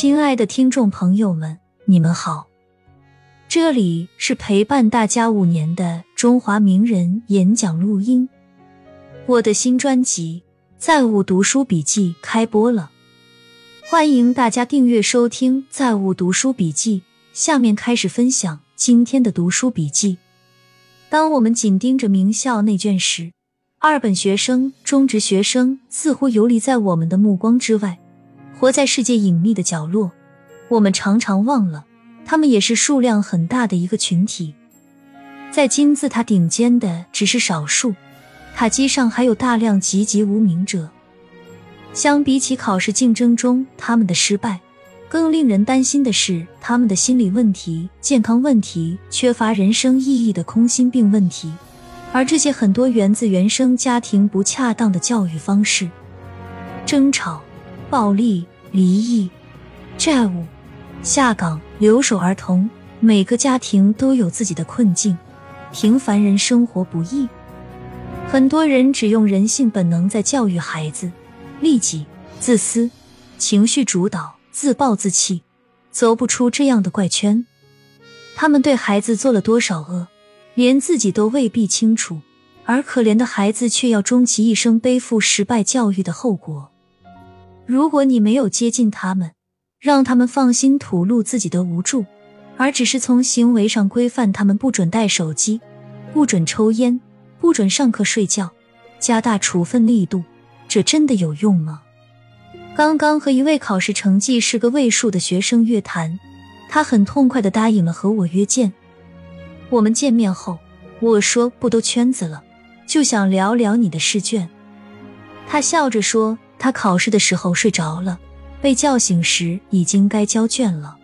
亲爱的听众朋友们，你们好，这里是陪伴大家五年的中华名人演讲录音。我的新专辑《在物读书笔记》开播了，欢迎大家订阅收听《在物读书笔记》。下面开始分享今天的读书笔记。当我们紧盯着名校内卷时，二本学生、中职学生似乎游离在我们的目光之外，活在世界隐秘的角落。我们常常忘了，他们也是数量很大的一个群体。在金字塔顶尖的只是少数，塔基上还有大量籍籍无名者。相比起考试竞争中他们的失败，更令人担心的是他们的心理问题、健康问题、缺乏人生意义的空心病问题。而这些很多源自原生家庭不恰当的教育方式，争吵、暴力、离异、债务、下岗、留守儿童，每个家庭都有自己的困境，平凡人生活不易。很多人只用人性本能在教育孩子，利己、自私、情绪主导、自暴自弃，走不出这样的怪圈。他们对孩子做了多少恶？连自己都未必清楚，而可怜的孩子却要终其一生背负失败教育的后果。如果你没有接近他们，让他们放心吐露自己的无助，而只是从行为上规范他们，不准带手机，不准抽烟，不准上课睡觉，加大处分力度，这真的有用吗？刚刚和一位考试成绩是个位数的学生约谈，他很痛快的答应了和我约见。我们见面后，我说不兜圈子了，就想聊聊你的试卷。他笑着说，他考试的时候睡着了，被叫醒时已经该交卷了。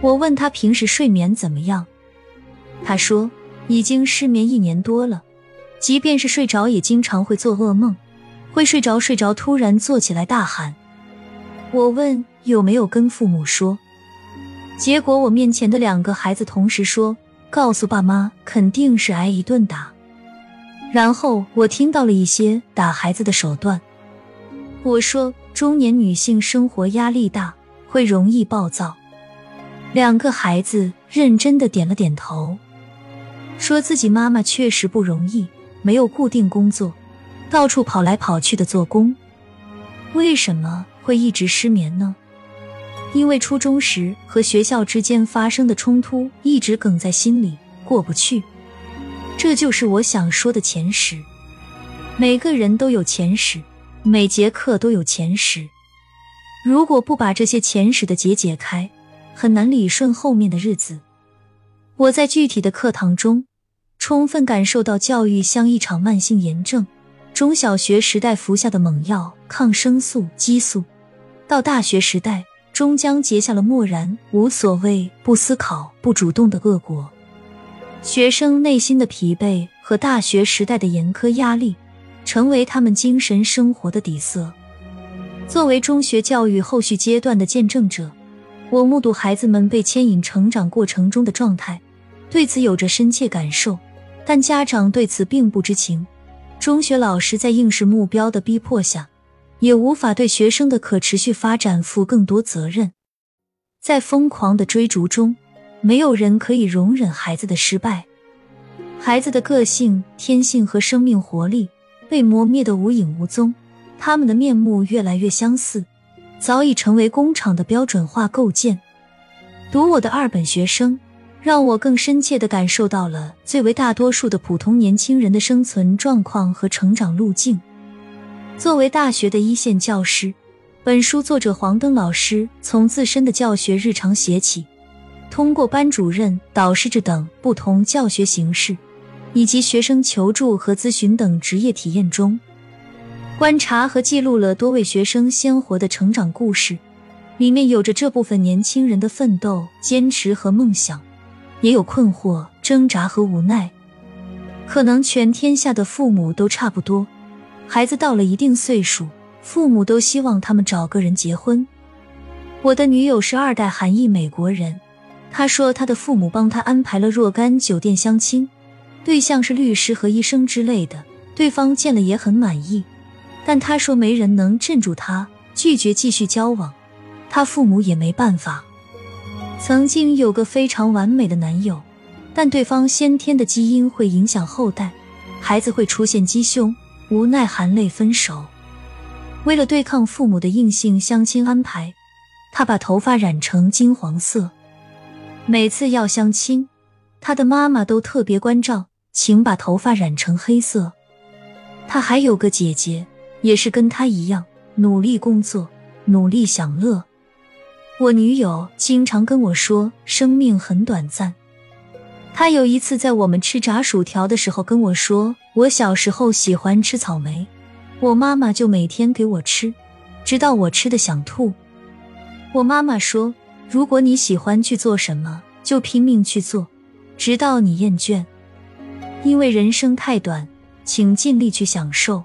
我问他平时睡眠怎么样，他说已经失眠一年多了，即便是睡着也经常会做噩梦，会睡着睡着突然坐起来大喊。我问有没有跟父母说，结果我面前的两个孩子同时说。告诉爸妈，肯定是挨一顿打。然后我听到了一些打孩子的手段。我说，中年女性生活压力大，会容易暴躁。两个孩子认真的点了点头，说自己妈妈确实不容易，没有固定工作，到处跑来跑去的做工。为什么会一直失眠呢？因为初中时和学校之间发生的冲突一直梗在心里过不去，这就是我想说的前史。每个人都有前史，每节课都有前史。如果不把这些前史的结解开，很难理顺后面的日子。我在具体的课堂中，充分感受到教育像一场慢性炎症，中小学时代服下的猛药抗生素、激素，到大学时代。终将结下了漠然、无所谓、不思考、不主动的恶果。学生内心的疲惫和大学时代的严苛压力，成为他们精神生活的底色。作为中学教育后续阶段的见证者，我目睹孩子们被牵引成长过程中的状态，对此有着深切感受。但家长对此并不知情，中学老师在应试目标的逼迫下。也无法对学生的可持续发展负更多责任，在疯狂的追逐中，没有人可以容忍孩子的失败。孩子的个性、天性和生命活力被磨灭的无影无踪，他们的面目越来越相似，早已成为工厂的标准化构件。读我的二本学生，让我更深切的感受到了最为大多数的普通年轻人的生存状况和成长路径。作为大学的一线教师，本书作者黄登老师从自身的教学日常写起，通过班主任、导师制等不同教学形式，以及学生求助和咨询等职业体验中，观察和记录了多位学生鲜活的成长故事，里面有着这部分年轻人的奋斗、坚持和梦想，也有困惑、挣扎和无奈。可能全天下的父母都差不多。孩子到了一定岁数，父母都希望他们找个人结婚。我的女友是二代韩裔美国人，她说她的父母帮她安排了若干酒店相亲，对象是律师和医生之类的，对方见了也很满意，但她说没人能镇住她，拒绝继续交往，他父母也没办法。曾经有个非常完美的男友，但对方先天的基因会影响后代，孩子会出现鸡胸，无奈含泪分手。为了对抗父母的硬性相亲安排，他把头发染成金黄色。每次要相亲，他的妈妈都特别关照，请把头发染成黑色。他还有个姐姐，也是跟他一样努力工作，努力享乐。我女友经常跟我说，生命很短暂。她有一次在我们吃炸薯条的时候跟我说，我小时候喜欢吃草莓，我妈妈就每天给我吃，直到我吃的想吐。我妈妈说，如果你喜欢去做什么，就拼命去做，直到你厌倦，因为人生太短，请尽力去享受。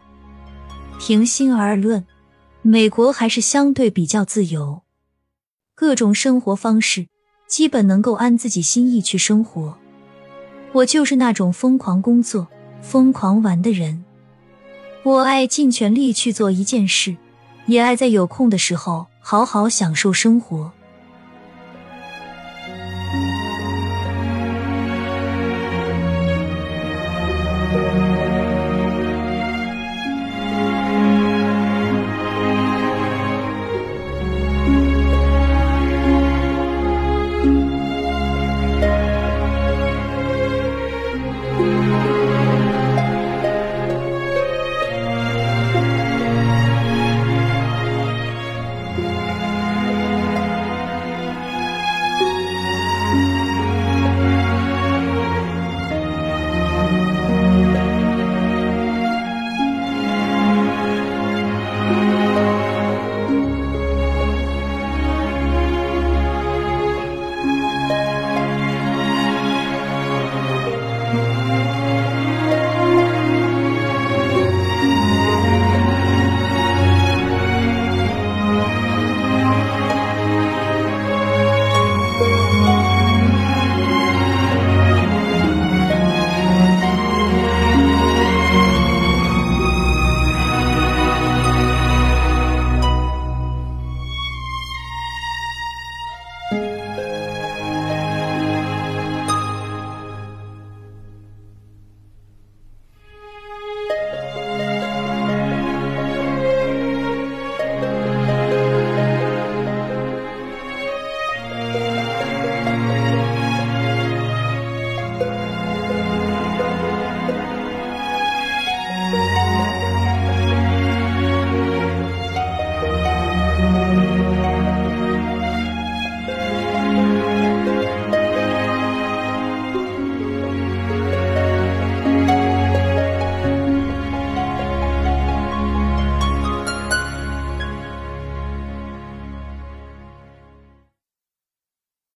平心而论，美国还是相对比较自由。各种生活方式，基本能够按自己心意去生活。我就是那种疯狂工作、疯狂玩的人。我爱尽全力去做一件事，也爱在有空的时候好好享受生活。